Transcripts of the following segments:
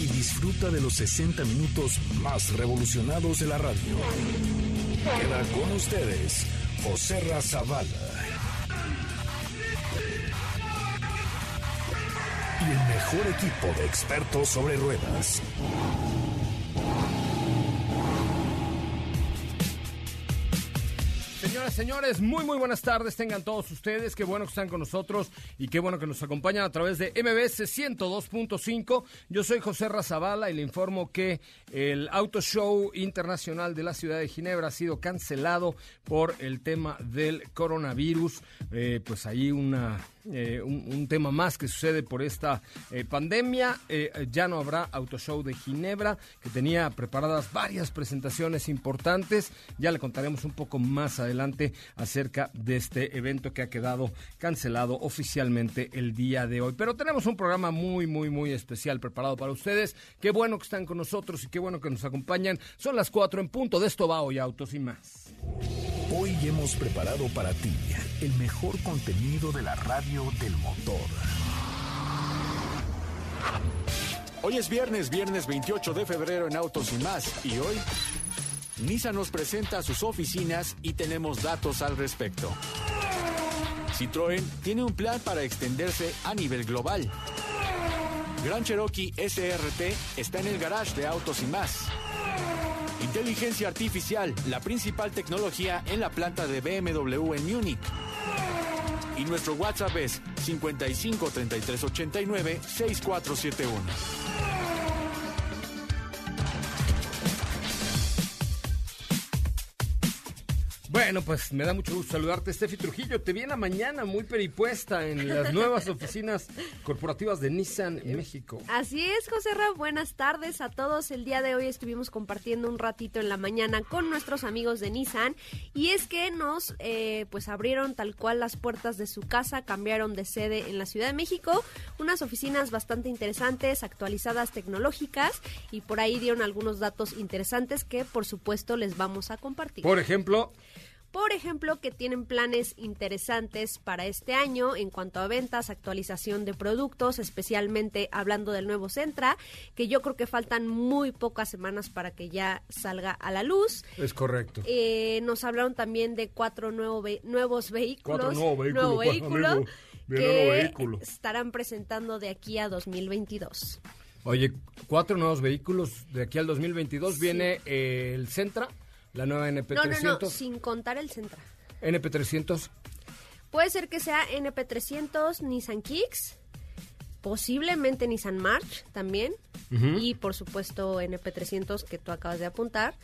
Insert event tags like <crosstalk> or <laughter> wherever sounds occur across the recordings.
disfruta de los 60 minutos más revolucionados de la radio. Queda con ustedes José Razabala. Y el mejor equipo de expertos sobre ruedas. Señores, muy muy buenas tardes tengan todos ustedes. Qué bueno que están con nosotros y qué bueno que nos acompañan a través de MBS 102.5. Yo soy José Razabala y le informo que el Auto Show Internacional de la Ciudad de Ginebra ha sido cancelado por el tema del coronavirus. Eh, pues ahí una eh, un, tema más que sucede por esta eh, pandemia. Eh, ya no habrá Auto Show de Ginebra, que tenía preparadas varias presentaciones importantes. Ya le contaremos un poco más adelante acerca de este evento que ha quedado cancelado oficialmente el día de hoy. Pero tenemos un programa muy, muy, muy especial preparado para ustedes. Qué bueno que están con nosotros y qué bueno que nos acompañan. Son las cuatro en punto. De esto va hoy Autos y más. Hoy hemos preparado para ti el mejor contenido de la radio del motor. Hoy es viernes, viernes 28 de febrero en Autos y más. Y hoy, Nissan nos presenta sus oficinas y tenemos datos al respecto. Citroën tiene un plan para extenderse a nivel global. Gran Cherokee SRT está en el garage de Autos y más. Inteligencia artificial, la principal tecnología en la planta de BMW en Múnich. Y nuestro WhatsApp es 55 33 89 6471. Bueno, pues me da mucho gusto saludarte, Steffi Trujillo. Te viene mañana muy peripuesta en las nuevas oficinas corporativas de Nissan en México. Así es, José Ra. Buenas tardes a todos. El día de hoy estuvimos compartiendo un ratito en la mañana con nuestros amigos de Nissan y es que nos eh, pues abrieron tal cual las puertas de su casa, cambiaron de sede en la Ciudad de México, unas oficinas bastante interesantes, actualizadas, tecnológicas y por ahí dieron algunos datos interesantes que por supuesto les vamos a compartir. Por ejemplo, por ejemplo, que tienen planes interesantes para este año en cuanto a ventas, actualización de productos, especialmente hablando del nuevo Centra, que yo creo que faltan muy pocas semanas para que ya salga a la luz. Es correcto. Eh, nos hablaron también de cuatro nuevo ve nuevos vehículos. Cuatro nuevos vehículos. Nuevo vehículo amigo, que vehículo. estarán presentando de aquí a 2022. Oye, cuatro nuevos vehículos de aquí al 2022. Sí. Viene eh, el Centra, la nueva No, NP300. no, no, sin contar el Centra. NP300. Puede ser que sea NP300, Nissan Kicks, posiblemente Nissan March también, y por supuesto NP300 que tú acabas de apuntar,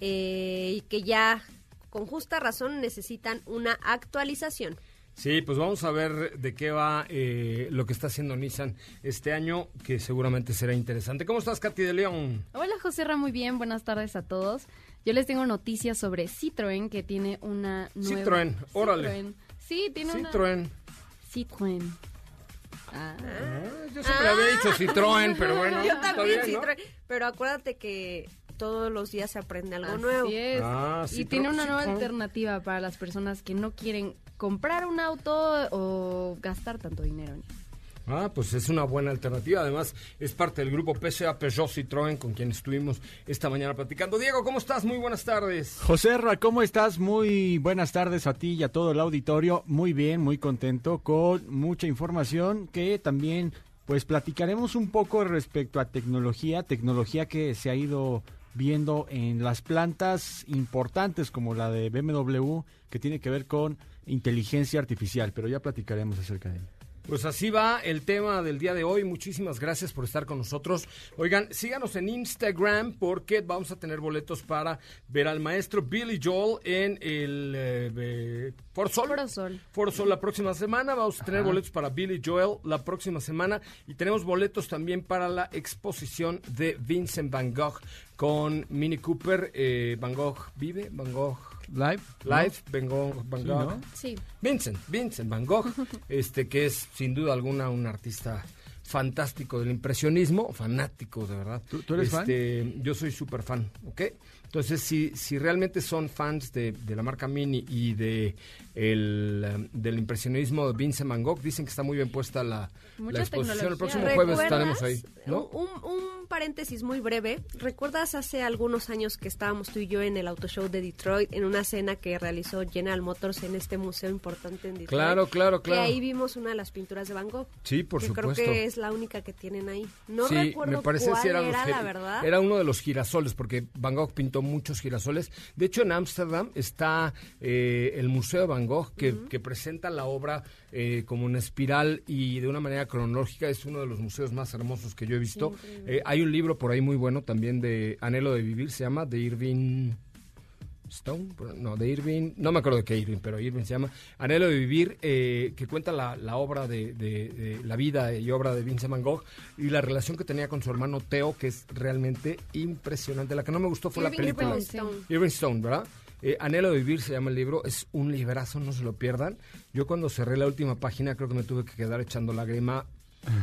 eh, y que ya con justa razón necesitan una actualización. Sí, pues vamos a ver de qué va eh, lo que está haciendo Nissan este año, que seguramente será interesante. ¿Cómo estás, Katy de León? Hola José Ra, muy bien, buenas tardes a todos. Yo les tengo noticias sobre Citroën que tiene una nueva... Citroën, órale. Citroën. Sí, tiene Citroën. una... Citroën. Ah. Ah, yo siempre había dicho Citroën, pero <laughs> bueno. Yo también, bien, ¿no? Citroën, pero acuérdate que todos los días se aprende algo Así nuevo. es. Ah, y tiene una nueva Citroën. alternativa para las personas que no quieren comprar un auto o gastar tanto dinero. en él. Ah, pues es una buena alternativa. Además, es parte del grupo PSA Peugeot Citroën con quien estuvimos esta mañana platicando. Diego, ¿cómo estás? Muy buenas tardes. José Ra, ¿cómo estás? Muy buenas tardes a ti y a todo el auditorio. Muy bien, muy contento con mucha información que también pues platicaremos un poco respecto a tecnología, tecnología que se ha ido viendo en las plantas importantes como la de BMW que tiene que ver con inteligencia artificial, pero ya platicaremos acerca de ello. Pues así va el tema del día de hoy. Muchísimas gracias por estar con nosotros. Oigan, síganos en Instagram porque vamos a tener boletos para ver al maestro Billy Joel en el eh, Foro Sol. Foro Sol. La próxima semana. Vamos a tener boletos para Billy Joel la próxima semana y tenemos boletos también para la exposición de Vincent Van Gogh con Minnie Cooper. Eh, Van Gogh vive, Van Gogh Live. Live, Van Gogh, Van Sí, Gogh. ¿no? Sí. Vincent, Vincent Van Gogh, <laughs> este que es sin duda alguna un artista fantástico del impresionismo, fanático de verdad. ¿Tú- tú eres fan? Este, Yo soy súper fan, ¿ok? Entonces, si, si realmente son fans de, de la marca Mini y de el, del impresionismo de Vincent Van Gogh, dicen que está muy bien puesta la, la exposición. El próximo jueves estaremos ahí. Un, un paréntesis muy breve. ¿Recuerdas hace algunos años que estábamos tú y yo en el Auto Show de Detroit en una cena que realizó General Motors en este museo importante en Detroit? Claro, claro, claro. ahí vimos una de las pinturas de Van Gogh. Sí, por que supuesto. creo que es la única que tienen ahí. No sí, recuerdo me parece cuál si era, los la verdad. Era uno de los girasoles, porque Van Gogh pintó muchos girasoles. De hecho, en Ámsterdam está eh, el Museo de Van Gogh, que, que presenta la obra eh, como una espiral y de una manera cronológica. Es uno de los museos más hermosos que yo he visto. Eh, hay un libro por ahí muy bueno también de Anhelo de Vivir, se llama, de Irving... Stone, no, de Irving, no me acuerdo de qué Irving, pero Irving se llama Anhelo de Vivir, eh, que cuenta la, la obra de, de- de la vida y obra de Vincent Van Gogh y la relación que tenía con su hermano Theo, que es realmente impresionante. La que no me gustó fue la Irving película. Stone. Irving Stone, ¿verdad? Eh, Anhelo de Vivir se llama el libro, es un librazo, no se lo pierdan. Yo cuando cerré la última página creo que me tuve que quedar echando lágrima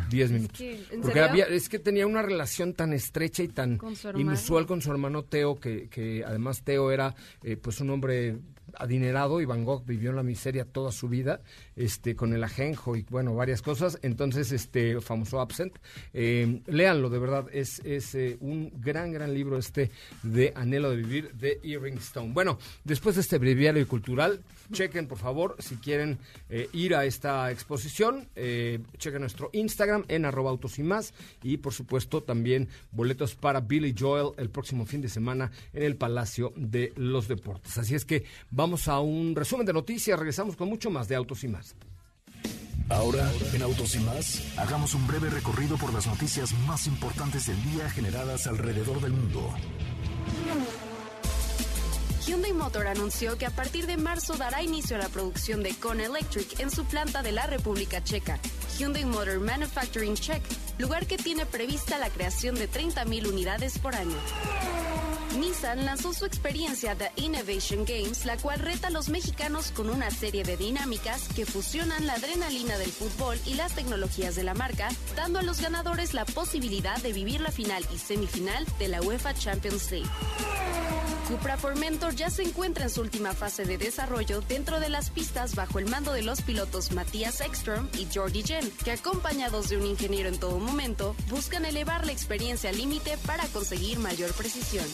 10 minutos. que- ¿En Porque había, es que tenía una relación tan estrecha y tan Con inusual con su hermano Teo, que, que además Teo era eh, pues un hombre adinerado y Van Gogh vivió en la miseria toda su vida, este, con el ajenjo y bueno, varias cosas. Entonces, este, famoso Absent, eh, léanlo, de verdad, es, es eh, un gran, gran libro este de Anhelo de Vivir de Irving Stone. Bueno, después de este breviario cultural, chequen por favor si quieren eh, ir a esta exposición, eh, chequen nuestro Instagram en arroba autos y más y por supuesto también boletos para Billy Joel el próximo fin de semana en el Palacio de los Deportes. Así es que vamos a un resumen de noticias, regresamos con mucho más de autos y más. Ahora, en Autos y más, hagamos un breve recorrido por las noticias más importantes del día generadas alrededor del mundo. Hyundai Motor anunció que a partir de marzo dará inicio a la producción de Kona Electric en su planta de la República Checa. Hyundai Motor Manufacturing Czech, lugar que tiene prevista la creación de 30.000 unidades por año. Nissan lanzó su experiencia The Innovation Games, la cual reta a los mexicanos con una serie de dinámicas que fusionan la adrenalina del fútbol y las tecnologías de la marca, dando a los ganadores la posibilidad de vivir la final y semifinal de la UEFA Champions League. Cupra Formentor ya se encuentra en su última fase de desarrollo dentro de las pistas bajo el mando de los pilotos Matías Ekström y Jordi Jen, que acompañados de un ingeniero en todo momento, buscan elevar la experiencia al límite para conseguir mayor precisión.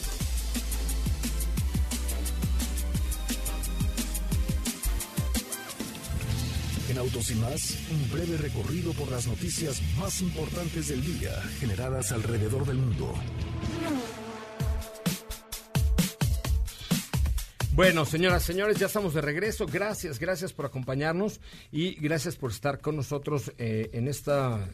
En Autos y más, un breve recorrido por las noticias más importantes del día generadas alrededor del mundo. Bueno, señoras, señores, ya estamos de regreso. Gracias, gracias por acompañarnos y gracias por estar con nosotros eh, en esta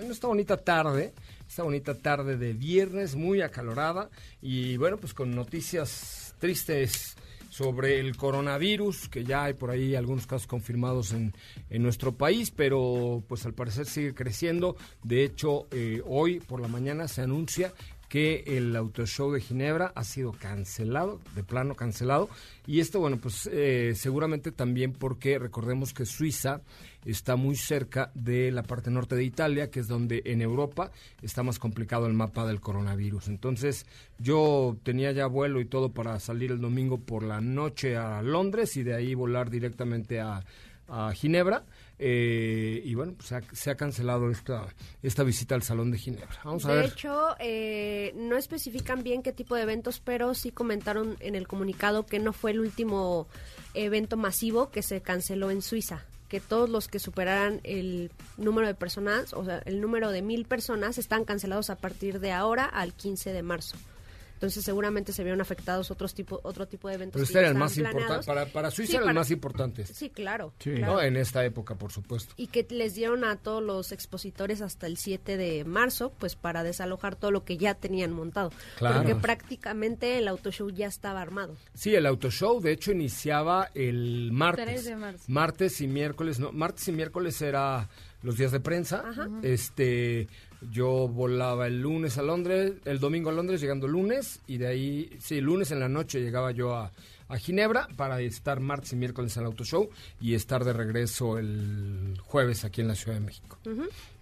en esta bonita tarde, esta bonita tarde de viernes muy acalorada y bueno, pues con noticias tristes sobre el coronavirus, que ya hay por ahí algunos casos confirmados en, en nuestro país, pero pues al parecer sigue creciendo. De hecho, eh, hoy por la mañana se anuncia que el Auto Show de Ginebra ha sido cancelado, de plano cancelado. Y esto, bueno, pues eh, seguramente también porque recordemos que Suiza está muy cerca de la parte norte de Italia, que es donde en Europa está más complicado el mapa del coronavirus. Entonces, yo tenía ya vuelo y todo para salir el domingo por la noche a Londres y de ahí volar directamente a, a Ginebra. Eh, y bueno, pues se ha, se ha cancelado esta, esta visita al Salón de Ginebra. Vamos a de ver. hecho, eh, no especifican bien qué tipo de eventos, pero sí comentaron en el comunicado que no fue el último evento masivo que se canceló en Suiza. Que todos los que superaran el número de personas, o sea, el número de mil personas, están cancelados a partir de ahora al 15 de marzo. Entonces seguramente se vieron afectados otros tipo, otro tipo de eventos. Pero este era el más importante. Para, para Suiza Sí, era el más importante. Sí, claro. Sí. claro. ¿no? En esta época, por supuesto. y que les dieron a todos los expositores hasta el 7 de marzo, pues para desalojar todo lo que ya tenían montado. Claro. Porque prácticamente el autoshow ya estaba armado. Sí, el autoshow de hecho iniciaba el martes. 3 de marzo. Martes y miércoles, no, martes y miércoles era los días de prensa. Este, yo volaba el lunes a Londres, el domingo a Londres, llegando el lunes, y de ahí, sí, lunes en la noche llegaba yo a, a Ginebra para estar martes y miércoles en el autoshow y estar de regreso el jueves aquí en la Ciudad de México.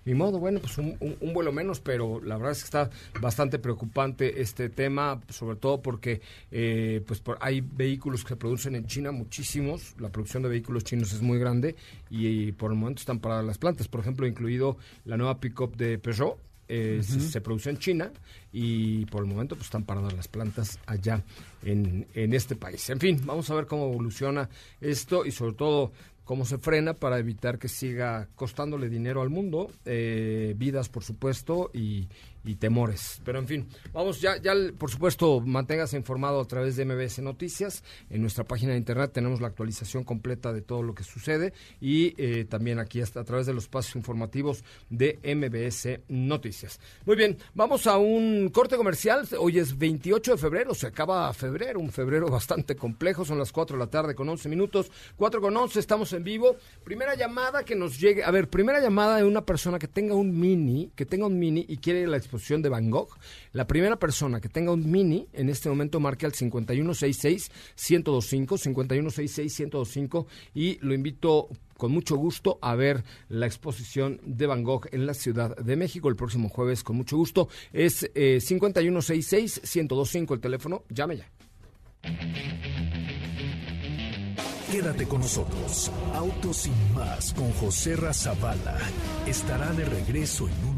Ni modo, bueno, pues un, un- un vuelo menos, pero la verdad es que está bastante preocupante este tema, sobre todo porque eh, pues por- hay vehículos que se producen en China, muchísimos, la producción de vehículos chinos es muy grande y, por el momento están paradas las plantas, por ejemplo, incluido la nueva pick-up de Peugeot, eh, se, se produce en China y por el momento pues están paradas las plantas allá en, en este país. En fin, vamos a ver cómo evoluciona esto y sobre todo cómo se frena para evitar que siga costándole dinero al mundo, eh, vidas por supuesto y, y temores. Pero en fin, vamos ya, ya por supuesto manténgase informado a través de MBS Noticias. En nuestra página de internet tenemos la actualización completa de todo lo que sucede y eh, también aquí a través de los espacios informativos de MBS Noticias. Muy bien, vamos a un corte comercial. Hoy es 28 de febrero, se acaba febrero, un febrero <laughs> bastante complejo. Son las 4 de la tarde con 11 minutos. 4 con 11, estamos en vivo. Primera llamada que nos llegue. A ver, primera llamada de una persona que tenga un mini, que tenga un mini y quiere la exposición de Van Gogh. La primera persona que tenga un mini en este momento marque al 5166-1025, 5166-1025 y lo invito con mucho gusto a ver la exposición de Van Gogh en la Ciudad de México el próximo jueves con mucho gusto. Es eh, 5166-1025 el teléfono. Llame ya. Quédate con nosotros. Autos sin más con José Razabala estará de regreso en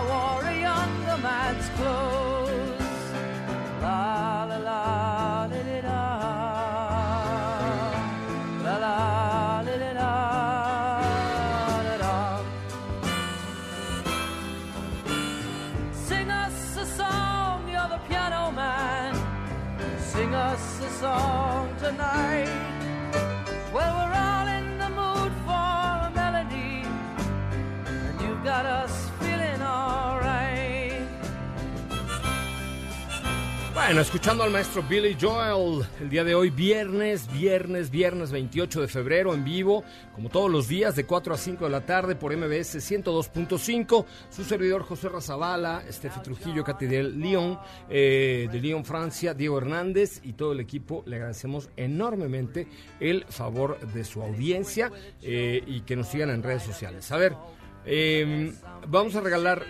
I wore a man's clothes. Bueno, escuchando al maestro Billy Joel el día de hoy, viernes, viernes, viernes 28 de febrero en vivo, como todos los días de 4 a 5 de la tarde por MBS 102.5. Su servidor José Razabala, Estefi Trujillo, Katy del Lyon, eh, de Lyon, Francia, Diego Hernández y todo el equipo. Le agradecemos enormemente el favor de su audiencia eh, y que nos sigan en redes sociales. A ver, eh, vamos a regalar.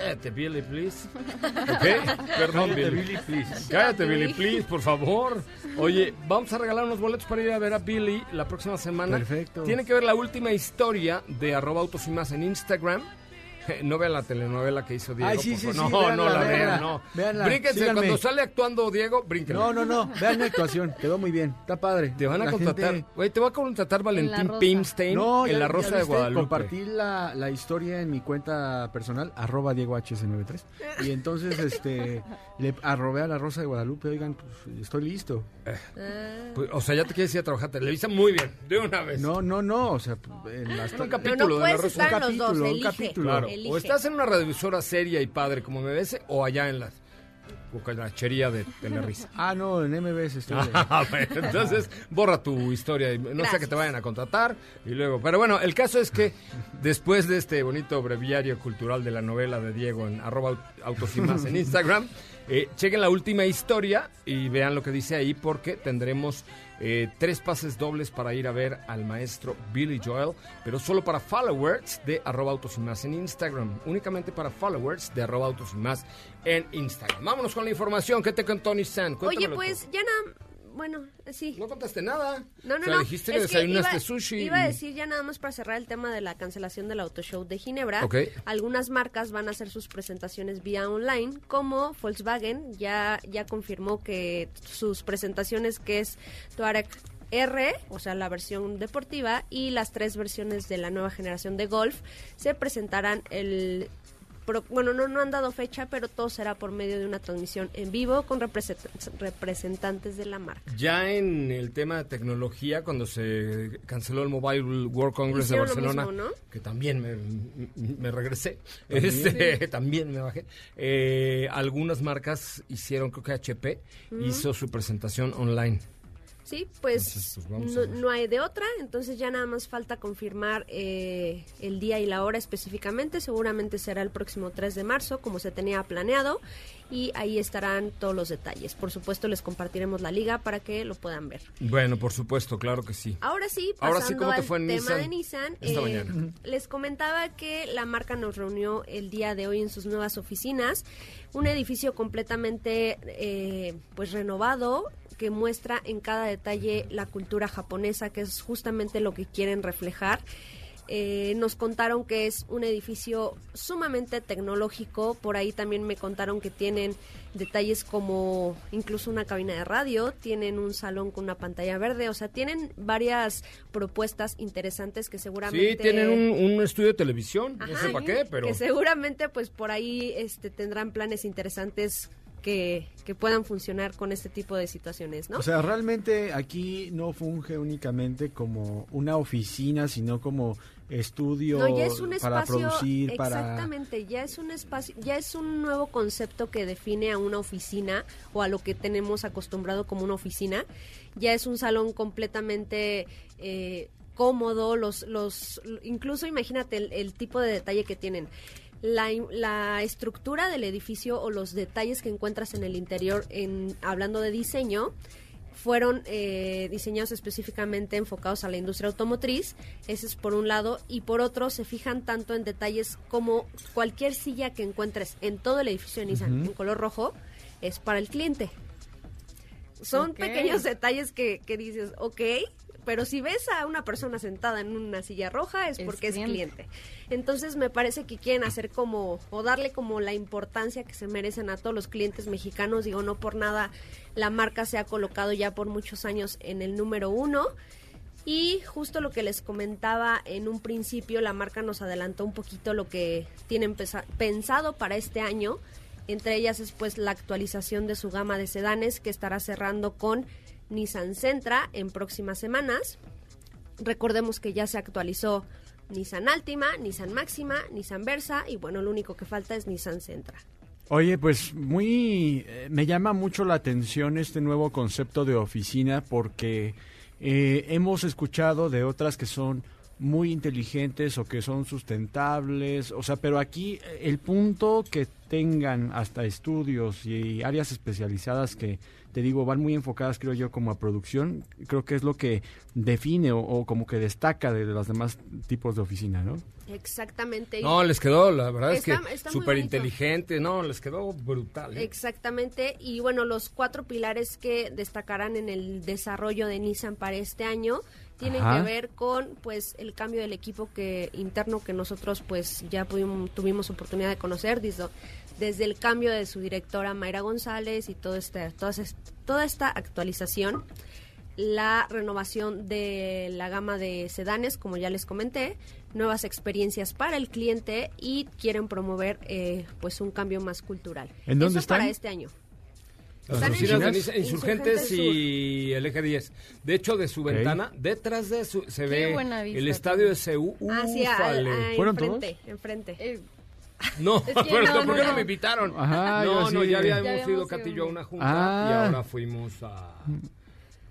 Cállate, Billy, please. ¿Ok? Perdón, Billy. please. Cállate, Billy, please, por favor. Oye, vamos a regalar unos boletos para ir a ver a Billy la próxima semana. Perfecto. Tiene que ver la última historia de arroba autos y más en Instagram. <laughs> No vean la telenovela que hizo Diego. Ay, sí, sí, sí, no, véanla, no la vean, no. véanla, Brínquense, síganme. cuando sale actuando Diego, brínquenle. No, no, no. Vean mi actuación. Quedó muy bien. Está padre. Te van a La contratar, gente- güey, te va a contratar Valentín Rosa. Pimstein No, en ya- La Rosa de Guadalupe. Compartí la, la historia en mi cuenta personal, arroba Diego HS93. Y entonces este le arrobé a la Rosa de Guadalupe, oigan, pues estoy listo. Pues, o sea, ya te quieres ir a trabajar a Televisa muy bien, de una vez. No, no, no, o sea, en las un No, capítulo no de La Rosa. en los dos, capítulo, un elige. capítulo. Claro. Elige. O estás en una radiodifusora seria y padre como MBS o allá en la cucarachería de Telerisa. <laughs> Ah, no, en MBS estoy. <laughs> Ah, bueno, <laughs> entonces borra tu historia y no sea que Gracias. te vayan a contratar y luego. Pero bueno, el caso es que después de este bonito breviario cultural de la novela de Diego en arroba aut- autos y más en Instagram, eh, chequen la última historia y vean lo que dice ahí porque tendremos eh, tres pases dobles para ir a ver al maestro Billy Joel, pero solo para followers de arroba autos y más en Instagram. Únicamente para followers de arroba autos y más en Instagram. Vámonos con la información. ¿Qué te contó Nissan? Oye, pues ya nada, bueno, sí. No contaste nada. No, no, O sea, no. dijiste que Es desayunaste iba, sushi. Iba a decir ya nada más para cerrar el tema de la cancelación del Auto Show de Ginebra. Ok. Algunas marcas van a hacer sus presentaciones vía online, como Volkswagen ya, ya confirmó que sus presentaciones, que es Touareg R, o sea, la versión deportiva, y las tres versiones de la nueva generación de Golf, se presentarán el... pro- Bueno, no, no han dado fecha, pero todo será por medio de una transmisión en vivo con represent- representantes de la marca. Ya en el tema de tecnología, cuando se canceló el Mobile World Congress Hicieron de lo Barcelona, mismo, ¿no? que también me, me regresé, este, <laughs> también me bajé, eh, algunas marcas hicieron, creo que HP hizo su presentación online. Sí, pues, Entonces, pues, no, no hay de otra, entonces ya nada más falta confirmar eh, el día y la hora específicamente, seguramente será el próximo 3 de marzo, como se tenía planeado, y ahí estarán todos los detalles. Por supuesto, les compartiremos la liga para que lo puedan ver. Bueno, por supuesto, claro que sí. Ahora sí, pasando Ahora sí, ¿cómo te al fue en tema Nissan de Nissan, esta eh, mañana? les comentaba que la marca nos reunió el día de hoy en sus nuevas oficinas, un edificio completamente eh, pues renovado que muestra en cada detalle la cultura japonesa, que es justamente lo que quieren reflejar. Eh, nos contaron que es un edificio sumamente tecnológico, por ahí también me contaron que tienen detalles como incluso una cabina de radio, tienen un salón con una pantalla verde, o sea, tienen varias propuestas interesantes que seguramente... Sí, tienen un, un estudio de televisión, no sé para qué, pero... Que seguramente pues por ahí este, tendrán planes interesantes que, que puedan funcionar con este tipo de situaciones, ¿no? O sea, realmente aquí no funge únicamente como una oficina, sino como estudio No, ya es un para espacio, producir, para... exactamente, ya es un espacio, ya es un nuevo concepto que define a una oficina o a lo que tenemos acostumbrado como una oficina. Ya es un salón completamente eh, cómodo, los, los, incluso imagínate el, el tipo de detalle que tienen. La, la estructura del edificio o los detalles que encuentras en el interior, en, hablando de diseño, fueron eh, diseñados específicamente enfocados a la industria automotriz, ese es por un lado, y por otro se fijan tanto en detalles como cualquier silla que encuentres en todo el edificio de Nissan en color rojo es para el cliente. Son pequeños detalles que, que dices, ok, pero si ves a una persona sentada en una silla roja es Es porque es cliente. Entonces me parece que quieren hacer como, o darle como la importancia que se merecen a todos los clientes mexicanos. Digo, no por nada la marca se ha colocado ya por muchos años en el número uno. Y justo lo que les comentaba en un principio, la marca nos adelantó un poquito lo que tienen pensado para este año. Entre ellas es pues la actualización de su gama de sedanes que estará cerrando con Nissan Sentra en próximas semanas. Recordemos que ya se actualizó Nissan Altima, Nissan Máxima, Nissan Versa y bueno, lo único que falta es Nissan Sentra. Oye, pues muy... eh, me llama mucho la atención este nuevo concepto de oficina porque eh, hemos escuchado de otras que son muy inteligentes o que son sustentables, o sea, pero aquí eh, el punto que tengan hasta estudios y áreas especializadas que, te digo, van muy enfocadas, creo yo, como a producción, creo que es lo que define o, o como que destaca de los demás tipos de oficina, ¿no? Exactamente. No, les quedó, la verdad Está- es que súper inteligente, no, les quedó brutal. ¿eh? Exactamente, y bueno, los cuatro pilares que destacarán en el desarrollo de Nissan para este año tienen Ajá. que ver con pues el cambio del equipo que interno que nosotros pues ya pudimos, tuvimos oportunidad de conocer desde, desde el cambio de su directora Mayra González y todo este, todas est- toda esta actualización la renovación de la gama de sedanes, como ya les comenté, nuevas experiencias para el cliente y quieren promover eh, pues un cambio más cultural. ¿En dónde Eso para este año. Están Insurgentes Sur. y el eje 10. De hecho, de su ventana, detrás de su, se Qué ve vista el estadio de. Ah, ah, ¿Fueron enfrente, enfrente. Eh, No, Es <laughs> que pero no, ¿por no, qué no no. me invitaron? Ajá, no, yo no, ya habíamos Ya ido yo a una junta Ah. y ahora fuimos a...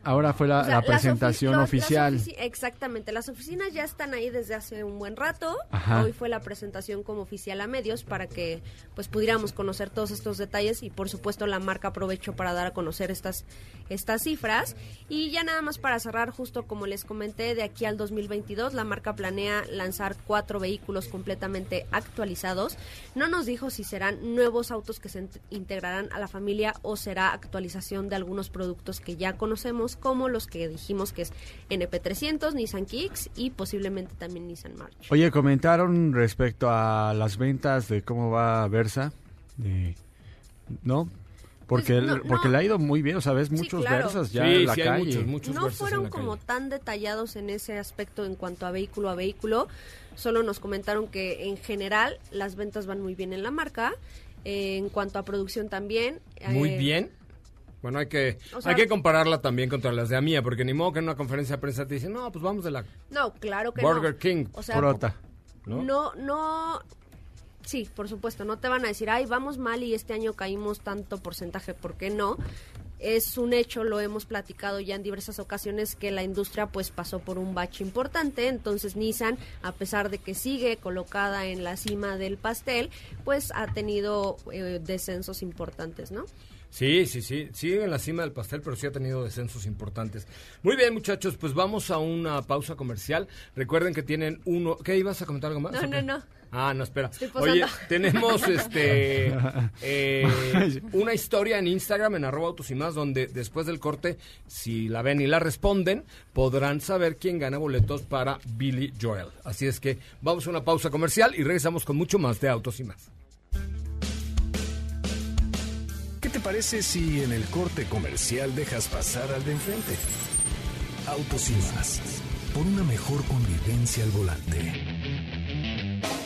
Ahora fue la, O sea, la las ofi- presentación las oficial. ofici- exactamente, las oficinas ya están ahí desde hace un buen rato. Ajá. Hoy fue la presentación como oficial a medios para que pues pudiéramos conocer todos estos detalles y por supuesto la marca aprovechó para dar a conocer estas estas cifras y ya nada más para cerrar justo como les comenté de aquí al 2022 la marca planea lanzar cuatro vehículos completamente actualizados. No nos dijo si serán nuevos autos que se int- integrarán a la familia o será actualización de algunos productos que ya conocemos como los que dijimos que es NP300, Nissan Kicks y posiblemente también Nissan March. Oye, comentaron respecto a las ventas de cómo va Versa, de- ¿no? Porque, Pues, no, porque no. le ha ido muy bien, o sea, ves muchos claro. Versas ya sí, en la sí, hay calle. muchos, muchos no Versas en fueron la como calle. tan detallados en ese aspecto en cuanto a vehículo a vehículo. Solo nos comentaron que en general las ventas van muy bien en la marca. Eh, en cuanto a producción también. Muy eh, bien. Bueno, hay que, O sea- hay que compararla también contra las de Amía, porque ni modo que en una conferencia de prensa te dicen, no, pues vamos de la No, claro que Burger no. King. O sea, Prota. ¿no? no, no, sí, por supuesto, no te van a decir, ay, vamos mal y este año caímos tanto porcentaje, ¿por qué no? Es un hecho, lo hemos platicado ya en diversas ocasiones, que la industria pues pasó por un bache importante, entonces Nissan, a pesar de que sigue colocada en la cima del pastel, pues ha tenido eh, descensos importantes, ¿no? Sí, sí, sí, sigue en la cima del pastel, pero sí ha tenido descensos importantes. Muy bien, muchachos, pues vamos a una pausa comercial. Recuerden que tienen uno... ¿Qué ibas a comentar algo más? No, no, no. Ah, no, espera. Oye, <laughs> tenemos este <laughs> eh, una historia en Instagram, en arroba autos y más, donde después del corte, si la ven y la responden, podrán saber quién gana boletos para Billy Joel. Así es que vamos a una pausa comercial y regresamos con mucho más de autos y más. ¿Qué te parece si en el corte comercial dejas pasar al de enfrente? Autos y más. Por una mejor convivencia al volante.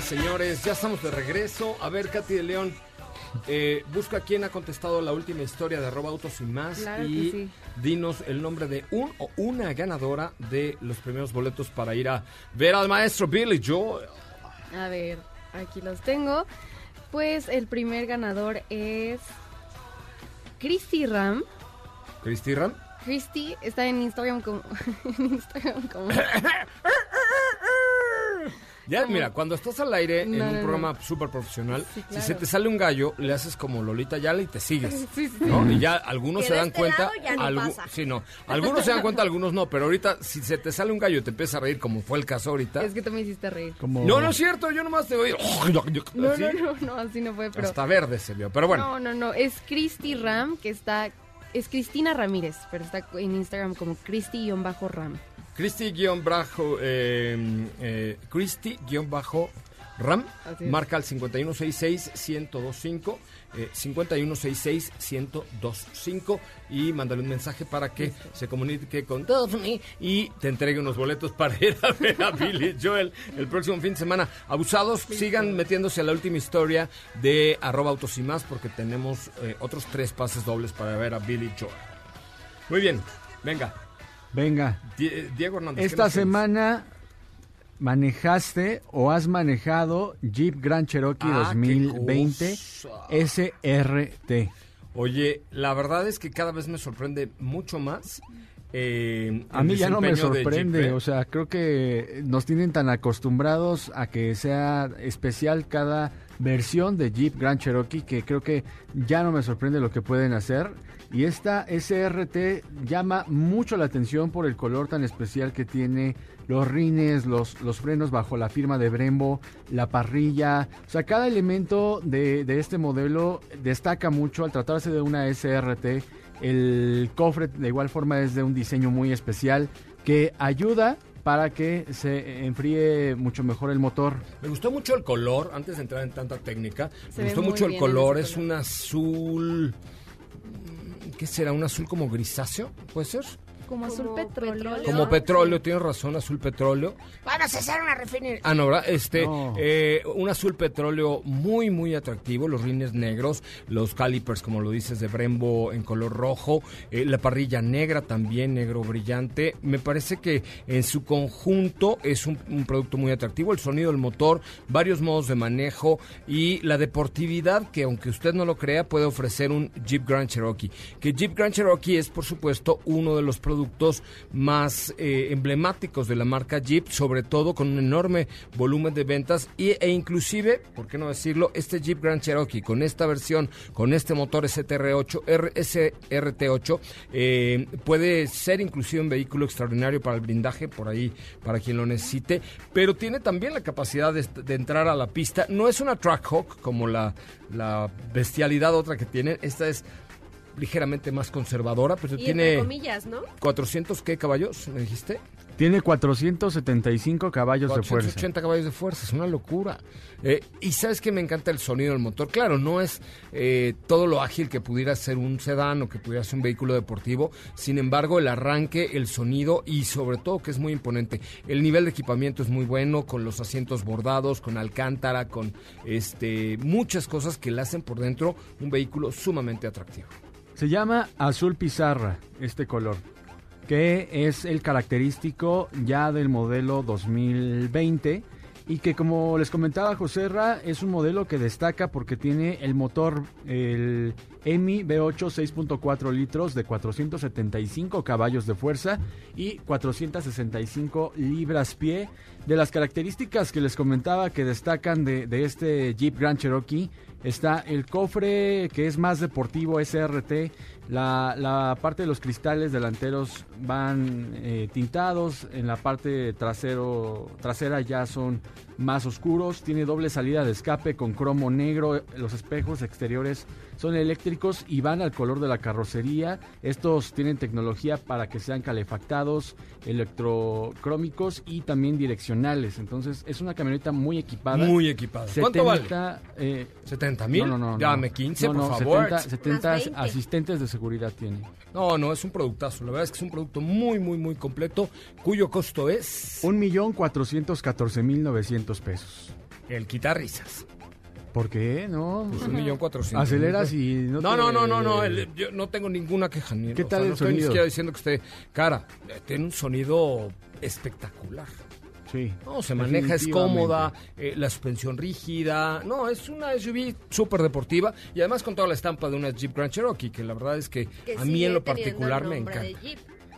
Señoras, señores, ya estamos de regreso. A ver, Katy de León, eh, busca quién ha contestado la última historia de arroba autos y más. Claro y sí. dinos el nombre de un o una ganadora de los primeros boletos para ir a ver al maestro Billy Joel. A ver, aquí los tengo. Pues el primer ganador es Christy Ram. Cristi Ram. Christy está en Instagram como... <laughs> en Instagram como... <coughs> Ya, mira, cuando estás al aire en No, un no, no. programa súper profesional, Sí, si se te sale un gallo, le haces como Lolita Yala y te sigues. <laughs> Sí, sí, ¿no? Y ya algunos Que se dan este cuenta. lado ya no algu- pasa. sí, no. Algunos se dan cuenta, algunos no. Pero ahorita, si se te sale un gallo y te empieza a reír, como fue el caso ahorita. Es que tú me hiciste reír. Como... No, no es cierto, yo nomás te voy. No, así. no, no, no, así no fue, pero... Hasta verde se vio. Pero bueno, No, no, no, es Christy Ram, que está... Es Cristina Ramírez, pero está en Instagram como Christy-Ram. Eh, eh, es. marca al 5166-1025, eh, 5166-1025 y mándale un mensaje para que se comunique con Daphne y te entregue unos boletos para <laughs> ir a ver a Billy Joel el próximo fin de semana. Abusados, sigan metiéndose a la última historia de arroba autos y más porque tenemos eh, otros tres pases dobles para ver a Billy Joel. Muy bien, venga. Venga, Die- Diego Hernández. ¿qué esta tienes? semana manejaste o has manejado Jeep Grand Cherokee Ah, qué 2020 cosa. SRT. Oye, la verdad es que cada vez me sorprende mucho más eh, A mí ya no me sorprende, ¿eh? o sea, creo que nos tienen tan acostumbrados a que sea especial cada versión de Jeep Grand Cherokee que creo que ya no me sorprende lo que pueden hacer. Y esta SRT llama mucho la atención por el color tan especial que tiene, los rines, los, los frenos bajo la firma de Brembo, la parrilla. O sea, cada elemento de, de este modelo destaca mucho al tratarse de una SRT. El cofre de igual forma es de un diseño muy especial que ayuda para que se enfríe mucho mejor el motor. Me gustó mucho el color, antes de entrar en tanta técnica, Se me gustó mucho el color, ese es color. un azul... ¿Qué será? ¿Un azul como grisáceo? ¿Puede ser? Como azul Como petróleo. petróleo. Como petróleo, tienes razón, azul petróleo. Vamos a hacer una refinería. Ah, no, ¿verdad? Este, No. eh, un azul petróleo muy, muy atractivo. Los rines negros, los calipers, como lo dices, de Brembo en color rojo. eh, la parrilla negra también, negro brillante. Me parece que en su conjunto es un, un producto muy atractivo. El sonido del motor, varios modos de manejo y la deportividad que, aunque usted no lo crea, puede ofrecer un Jeep Grand Cherokee. Que Jeep Grand Cherokee es, por supuesto, uno de los productos más eh, emblemáticos de la marca Jeep, sobre todo con un enorme volumen de ventas y, e inclusive, ¿por qué no decirlo? Este Jeep Grand Cherokee con esta versión, con este motor STR8, R- SRT8, eh, puede ser inclusive un vehículo extraordinario para el blindaje, por ahí, para quien lo necesite, pero tiene también la capacidad de, de entrar a la pista. No es una Trackhawk como la, la bestialidad otra que tienen, esta es ligeramente más conservadora, pero Y tiene entre comillas, ¿no? 400 qué caballos, me dijiste? Tiene 475 caballos de fuerza. 480 caballos de fuerza, es una locura. Eh, y sabes que me encanta el sonido del motor. Claro, no es eh, todo lo ágil que pudiera ser un sedán o que pudiera ser un vehículo deportivo. Sin embargo, el arranque, el sonido y sobre todo que es muy imponente. El nivel de equipamiento es muy bueno, con los asientos bordados, con alcántara, con este muchas cosas que le hacen por dentro un vehículo sumamente atractivo. Se llama azul pizarra este color, que es el característico ya del modelo 2020 y que como les comentaba José Ra, es un modelo que destaca porque tiene el motor, el EMI V8 6.4 litros de 475 caballos de fuerza y 465 libras pie. De las características que les comentaba que destacan de, de este Jeep Grand Cherokee, está el cofre que es más deportivo SRT, la, la parte de los cristales delanteros van eh, tintados, en la parte trasero, trasera ya son más oscuros, tiene doble salida de escape con cromo negro, los espejos exteriores son eléctricos y van al color de la carrocería. Estos tienen tecnología para que sean calefactados, electrocrómicos y también direccionales. Entonces es una camioneta muy equipada. Muy equipada. ¿Cuánto vale? 70, eh, ¿70 mil? no, no, no, Dame no. 15, No, por favor. 70, 70 Más 20. asistentes de seguridad tiene. No, no, es un productazo. La verdad es que es un producto muy, muy, muy completo, cuyo costo es Un pesos. el quitar risas. ¿Por qué? No. Pues un millón cuatrocientos. Aceleras y no No, te- no, no, no, no, el- yo no tengo ninguna queja. Ni, ¿Qué o tal sea, el no estoy ni sonido? siquiera diciendo que esté cara. Eh, Tiene un sonido espectacular. Sí. No, se maneja, es cómoda, eh, la suspensión rígida. No, es una SUV súper deportiva y además con toda la estampa de una Jeep Grand Cherokee, que la verdad es que, Que a mí en lo particular me encanta.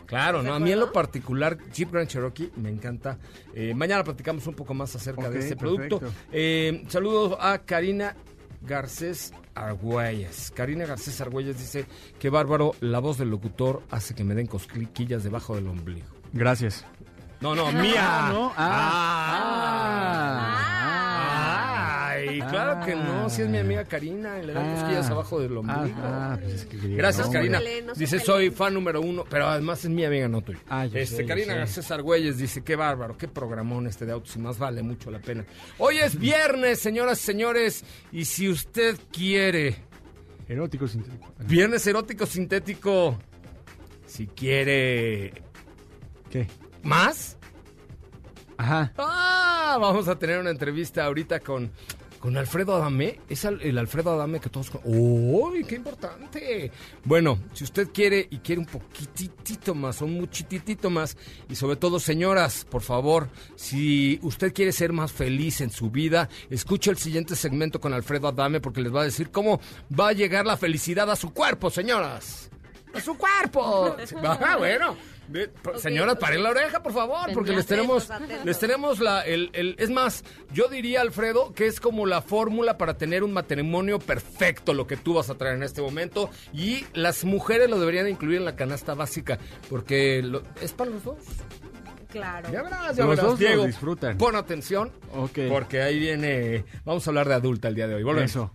Claro, ¿Estás no, a mí en lo particular Jeep Grand Cherokee me encanta. Eh, mañana platicamos un poco más acerca de este producto. Eh, saludos a Karina Garcés Argüelles. Karina Garcés Argüelles dice que bárbaro, la voz del locutor hace que me den cosquillas debajo del ombligo. Gracias. No, no, mía. Ah, ¿no? Ah. Ah. Ay, claro que no, si es mi amiga Karina y le dan Ah. cosquillas abajo del Ah, ombligo. ah, pues es que quería- Gracias, no, Karina. No dice, soy fan número uno, pero además es mi amiga, no tuya. Ah, yo este, sé, Karina. Garcés Argüelles dice, qué bárbaro, qué programón este de autos y más vale mucho la pena. Hoy es viernes, señoras y señores, y si usted quiere, Erótico sintético. viernes erótico sintético, si quiere ¿Qué? más, Ajá. Ah, vamos a tener una entrevista ahorita con, con Alfredo Adame. Es el Alfredo Adame que todos... ¡Uy, qué importante! Bueno, si usted quiere y quiere un poquitito más, un muchititito más, y sobre todo, señoras, por favor, si usted quiere ser más feliz en su vida, escuche el siguiente segmento con Alfredo Adame porque les va a decir cómo va a llegar la felicidad a su cuerpo, señoras. A su cuerpo. <laughs> Ah, bueno. P- Señoras, paren la oreja, por favor, porque les tenemos, Atentos, les tenemos la, el, el- es más, yo diría, Alfredo, que es como la fórmula para tener un matrimonio perfecto, lo que tú vas a traer en este momento, y las mujeres lo deberían incluir en la canasta básica, porque lo- es para los dos. Claro. Ya verás, ya Los verás, dos lo Diego, disfrutan. pon atención, Ok. porque ahí viene, vamos a hablar de adulta el día de hoy, volvemos. Eso.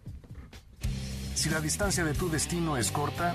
Si la distancia de tu destino es corta,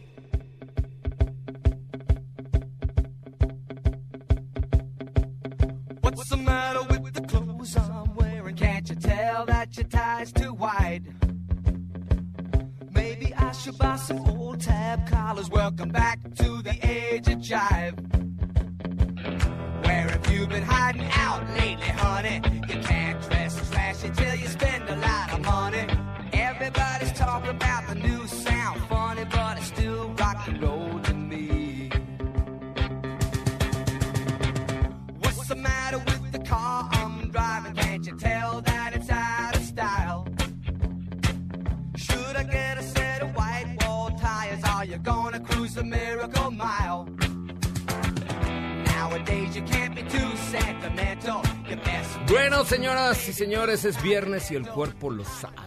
Señoras y señores, es viernes y el cuerpo lo sabe.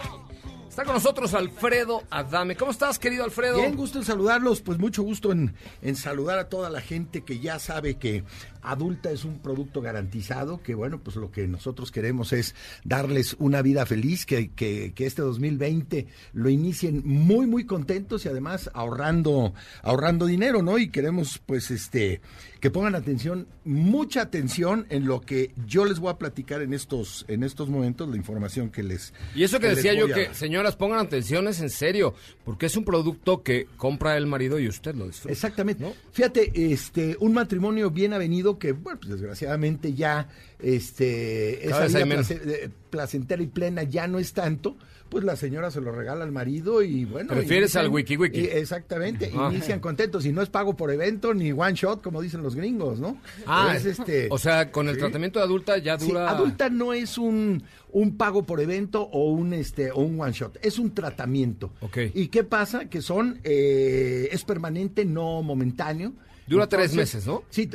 Está con nosotros Alfredo Adame. ¿Cómo estás, querido Alfredo? Bien, gusto en saludarlos, pues mucho gusto en, en saludar a toda la gente que ya sabe que adulta es un producto garantizado, que bueno, pues lo que nosotros queremos es darles una vida feliz, que, que, que este 2020 lo inicien muy, muy contentos y además ahorrando, ahorrando dinero, ¿no? Y queremos pues este que pongan atención, mucha atención en lo que yo les voy a platicar en estos, en estos momentos, la información que les Y eso que decía yo, a que señoras, pongan atención, es en serio, porque es un producto que compra el marido y usted lo disfruta. Exactamente. ¿no? Fíjate, este, un matrimonio bien avenido que, bueno, pues desgraciadamente ya, este, Cada esa vida place- eh, placentera y plena ya no es tanto. Pues la señora se lo regala al marido y bueno. Prefieres al wiki wiki. y- exactamente, Ah. inician contentos y no es pago por evento ni one shot como dicen los gringos, ¿no? Ah, Es, este, o sea, con el sí. tratamiento de adulta ya Sí, dura... adulta no es un, un pago por evento o un este o un one shot, es un tratamiento. Ok. ¿Y qué pasa? Que son eh, es permanente, no momentáneo. Dura tres meses, ¿no? Sí,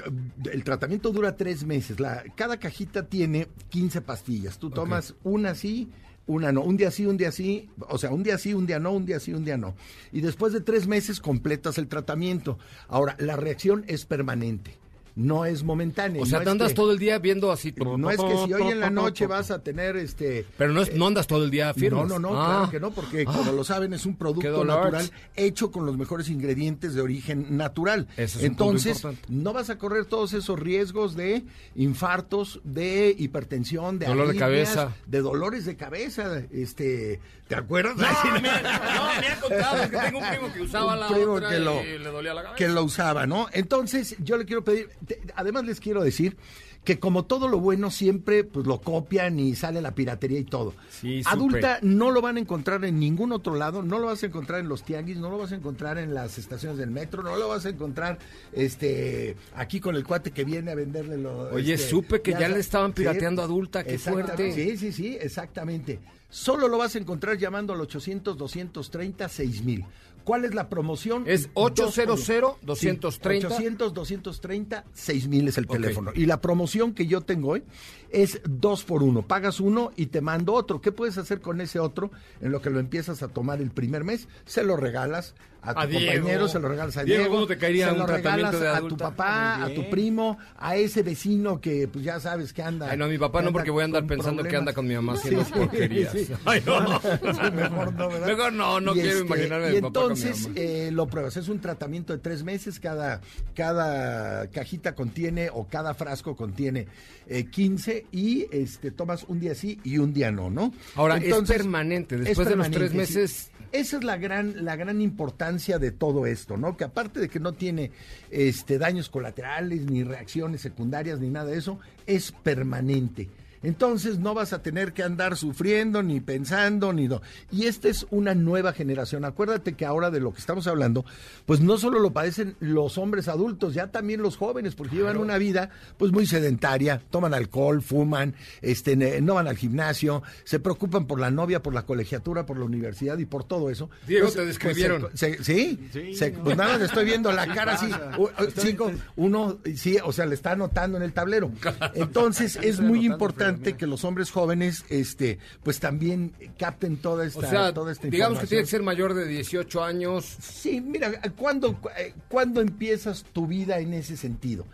el tratamiento dura tres meses. La, cada cajita tiene 15 pastillas. Tú tomas una sí, una no. Un día sí, un día sí. O sea, un día sí, un día no, un día sí, un día no. Y después de tres meses completas el tratamiento. Ahora, la reacción es permanente. No es momentánea. O sea, no te andas que- todo el día viendo así... no es que si hoy en la noche vas a tener este Pero no, es, no andas todo el día firme. no, no, no, claro que no, porque como lo saben es un producto natural hecho con los mejores ingredientes de origen natural. Ese es Entonces, no vas a correr todos esos riesgos de infartos, de hipertensión, de Dolor de cabeza. de dolores de cabeza, este, ¿te acuerdas? No, <laughs> me, no, me ha contado, es que tengo un primo que usaba Un la primo otra que lo- y le dolía la cabeza. que lo usaba, ¿no? Entonces, yo le quiero pedir, te- además les quiero decir que como todo lo bueno siempre pues lo copian y sale la piratería y todo. Sí. Adulta no lo van a encontrar en ningún otro lado, no lo vas a encontrar en los tianguis, no lo vas a encontrar en las estaciones del metro, no lo vas a encontrar este aquí con el cuate que viene a venderle lo Oye, este, supe que ya le estaban pirateando Adulta, qué fuerte. Sí, sí, sí, exactamente. Solo lo vas a encontrar llamando al 800 230 6000. ¿Cuál es la promoción? Es Dos por uno. 800-230. 800 230 6000 es el teléfono. Y la promoción que yo tengo hoy es dos por uno. Pagas uno y te mando otro. ¿Qué puedes hacer con ese otro? En lo que lo empiezas a tomar el primer mes, se lo regalas a tu A Diego. compañero, se lo regalas a Diego, Diego. ¿cómo te caería se un lo tratamiento regalas de a tu papá, a tu primo, a ese vecino que pues ya sabes que anda. Ay, no, mi papá no, porque voy a andar pensando que anda con mi mamá haciendo sí, porquerías. sí. <laughs> Ay, no. <laughs> Mejor no, ¿verdad? Mejor no, no Y quiero este, imaginarme a Y mi papá con mi entonces mamá. eh, lo pruebas. Es un tratamiento de tres meses. Cada, cada cajita contiene o cada frasco contiene eh, 15 y este tomas un día sí y un día no, ¿no? Ahora, es permanente. es Después de los tres sí. meses- Esa es la gran, la gran importancia de todo esto, ¿no? Que aparte de que no tiene este, daños colaterales, ni reacciones secundarias, ni nada de eso, es permanente. Entonces no vas a tener que andar sufriendo, ni pensando, ni no. Y esta es una nueva generación. Acuérdate que ahora de lo que estamos hablando, pues no solo lo padecen los hombres adultos, ya también los jóvenes, porque llevan una vida pues muy sedentaria, toman alcohol, fuman, este, no van al gimnasio, se preocupan por la novia, por la colegiatura, por la universidad y por todo eso. Diego, te describieron. pues, se- se- sí, Sí, se- no. pues nada más le estoy viendo la cara así. cinco, uno, sí, o sea, le está anotando en el tablero. <laughs> Entonces es muy anotando, importante que los hombres jóvenes, este, pues también capten toda esta, O sea, toda esta digamos que tiene que ser mayor de 18 años. Sí, mira, ¿cuándo, eh, ¿cuándo empiezas tu vida en ese sentido?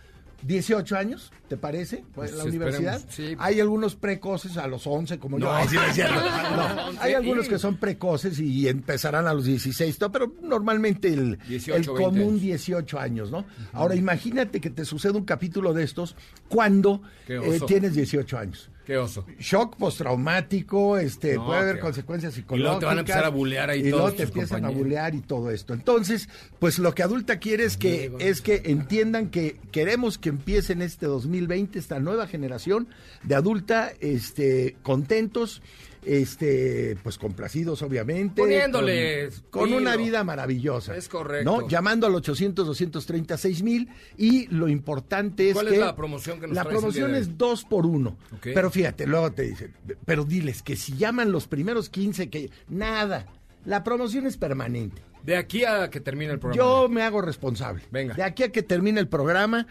¿18 años, te parece? Pues en la universidad. sí. Hay algunos precoces a los 11, como yo. No. Ay, sí, <laughs> no. No, Hay algunos que son precoces y empezarán a los 16, no, pero normalmente el, 18, el 20 común años. 18 años, ¿no? Ahora, imagínate que te sucede un capítulo de estos cuando eh, tienes 18 años. Qué oso. Shock postraumático, este, No, puede haber consecuencias Y psicológicas. luego te van a empezar a bulear ahí Y todos luego te empiezan a bulear y todo esto. Entonces, pues lo que adulta quiere es que, es que entiendan que queremos que empiece en este 2020 esta nueva generación de adulta, este, contentos, este, pues complacidos obviamente. Poniéndoles Con, con una vida maravillosa. Es correcto. ¿no? Llamando al 800 236 mil y lo importante es ¿Cuál que... es la promoción que nos La promoción es dos por uno. Pero fíjate, luego te dicen, pero diles que si llaman los primeros 15, que nada, la promoción es permanente. De aquí a que termine el programa. Yo me hago responsable. Venga. De aquí a que termine el programa,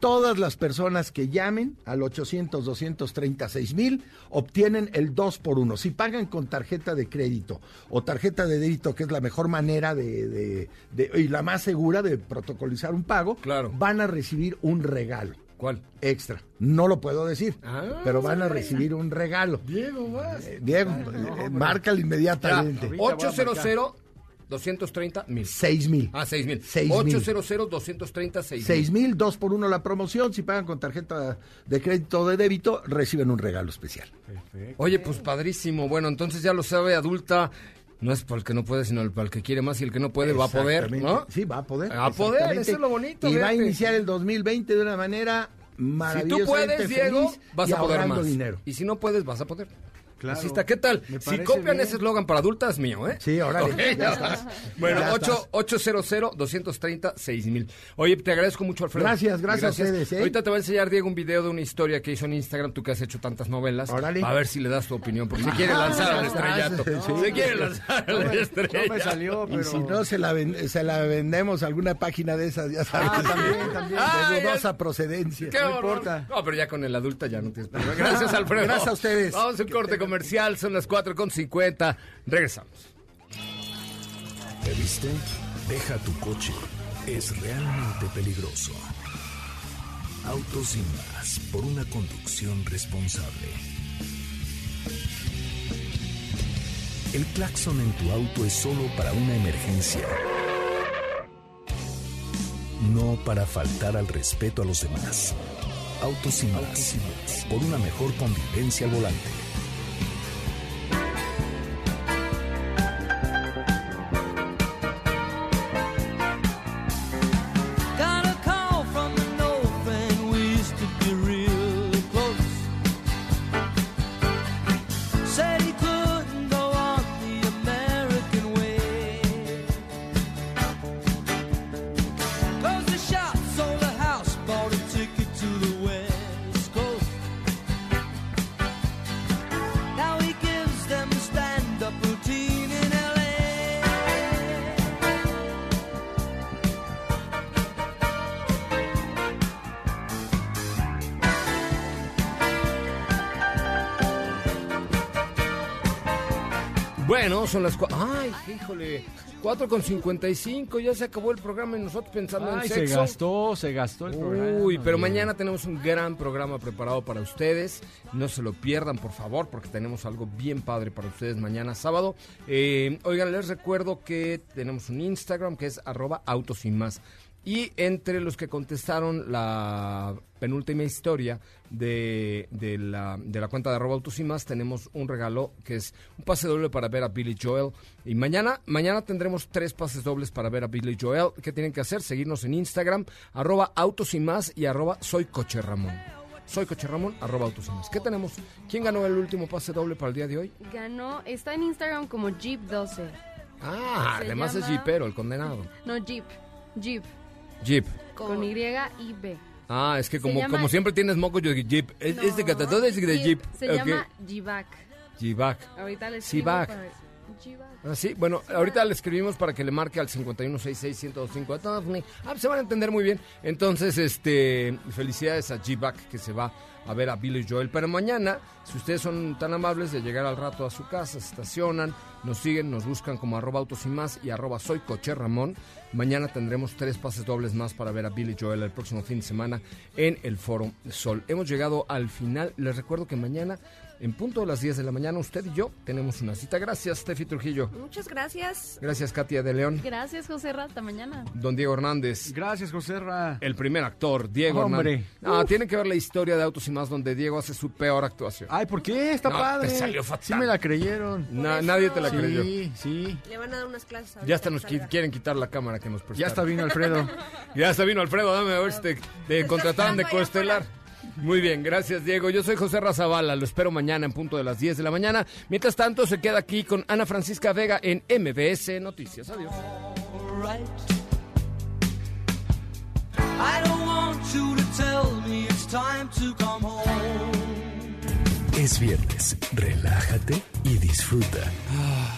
todas las personas que llamen al 800 236 mil obtienen el 2 por 1 Si pagan con tarjeta de crédito o tarjeta de débito, que es la mejor manera de, de- de- y la más segura de protocolizar un pago, Claro. van a recibir un regalo ¿Cuál? extra. No lo puedo decir, Ah, pero van a recibir un regalo. Diego, vas. Eh, Diego, eh, márcale inmediatamente. Ahorita voy a 800 230 mil. 6 mil. Ah, 6 mil. Seis mil. 800 230 6 6 mil, dos por uno la promoción. Si pagan con tarjeta de crédito o de débito, reciben un regalo especial. Oye, pues padrísimo. Bueno, entonces ya lo sabe, adulta. No es para el que no puede, sino para el que quiere más y el que no puede va a poder. ¿no? Sí, va a poder. Va a poder, eso es lo bonito, Y va a iniciar el 2020 de una manera Si maravillosa. tú puedes, Diego, vas y a poder más. dinero. Y si no puedes, vas a poder. Claro. Así está. ¿Qué tal? Si copian bien. ese eslogan para adultas, mío, ¿eh? Sí, órale, Ok, ya estás. <laughs> Bueno, Ya 8, estás. 800 230 6000 Oye, te agradezco mucho, Alfredo. Gracias, gracias a ustedes, ¿eh? Ahorita te va a enseñar, Diego, un video de una historia que hizo en Instagram, tú que has hecho tantas novelas. Órale. A ver si le das tu opinión, porque se quiere lanzar al estrellato. Sí. Se quiere lanzar al No estrellato. me salió, pero... Y si no, se la, ven- se la vendemos a alguna página de esas, ya sabes. Ah, también, también. Ah, de dudosa procedencia. Qué No importa. No, pero ya con el adulta ya no tienes problema. Gracias, Alfredo. <laughs> Gracias a ustedes. Vamos a un corte comercial, son las 4 con 50. Regresamos. ¿Te viste? Deja tu coche. Es realmente peligroso. Autos sin más por una conducción responsable. El claxon en tu auto es solo para una emergencia. No para faltar al respeto a los demás. Autos sin más. Por una mejor convivencia al volante. Híjole. 4 con 55. Ya se acabó el programa y nosotros pensando Ay, en se sexo. gastó, se gastó el programa. Uy, pero mañana tenemos un gran programa preparado para ustedes. No se lo pierdan, por favor, porque tenemos algo bien padre para ustedes mañana sábado. Eh, oigan, les recuerdo que tenemos un Instagram que es arroba autos y más. Y entre los que contestaron la penúltima historia de, de la, de la cuenta de arroba autos y más, tenemos un regalo que es un pase doble para ver a Billy Joel. Y mañana, mañana tendremos tres pases dobles para ver a Billy Joel. ¿Qué tienen que hacer? Seguirnos en Instagram, arroba autos y más y arroba soy coche Ramón. Soy Coche Ramón, arroba Autos y Más. ¿Qué tenemos? ¿Quién ganó el último pase doble para el día de hoy? Ganó, está en Instagram como Jeep12. Ah, Se además es llama- Jeepero, el condenado. No, Jeep. Jeep. Jeep. Con Y y B. Ah, es que como, llama- como siempre tienes moco, yo digo Jeep. Es, es de No, catador, es de Jeep. Se Ok. llama Jeebac. Jeebac. Ahorita Jeebac. Jeebac. Ah, sí, bueno, ahorita le escribimos para que le marque al 5166-1025. Ah, se van a entender muy bien. Entonces, este, felicidades a G-Back que se va a ver a Billy Joel. Pero mañana, si ustedes son tan amables de llegar al rato a su casa, se estacionan, nos siguen, nos buscan como arroba autos y más y arroba soy coche Ramón. Mañana tendremos tres pases dobles más para ver a Billy Joel el próximo fin de semana en el Foro Sol. Hemos llegado al final. Les recuerdo que mañana, en punto de las 10 de la mañana, usted y yo tenemos una cita. Gracias, Steffi Trujillo. Muchas gracias. Gracias, Katia de León. Gracias, José Ra. Hasta mañana. Don Diego Hernández. Gracias, José Ra. El primer actor, Diego Hombre. Hernández. No, tiene que ver la historia de Autos y Más, donde Diego hace su peor actuación. Ay, ¿por qué? Está No, padre. te salió fatal. Sí me la creyeron. Na- nadie te la Sí, creyó. sí. Le van a dar unas clases Ya hasta que nos salga. quieren quitar la cámara que nos prestaron. Ya está vino Alfredo. <laughs> Ya está vino Alfredo, dame a ver si te, te contrataron de coestelar. Muy bien, gracias Diego. Yo soy José Razabala, lo espero mañana en punto de las 10 de la mañana. Mientras tanto, se queda aquí con Ana Francisca Vega en MBS Noticias. Adiós. Es viernes, relájate y disfruta. <sighs> <sighs> <sighs>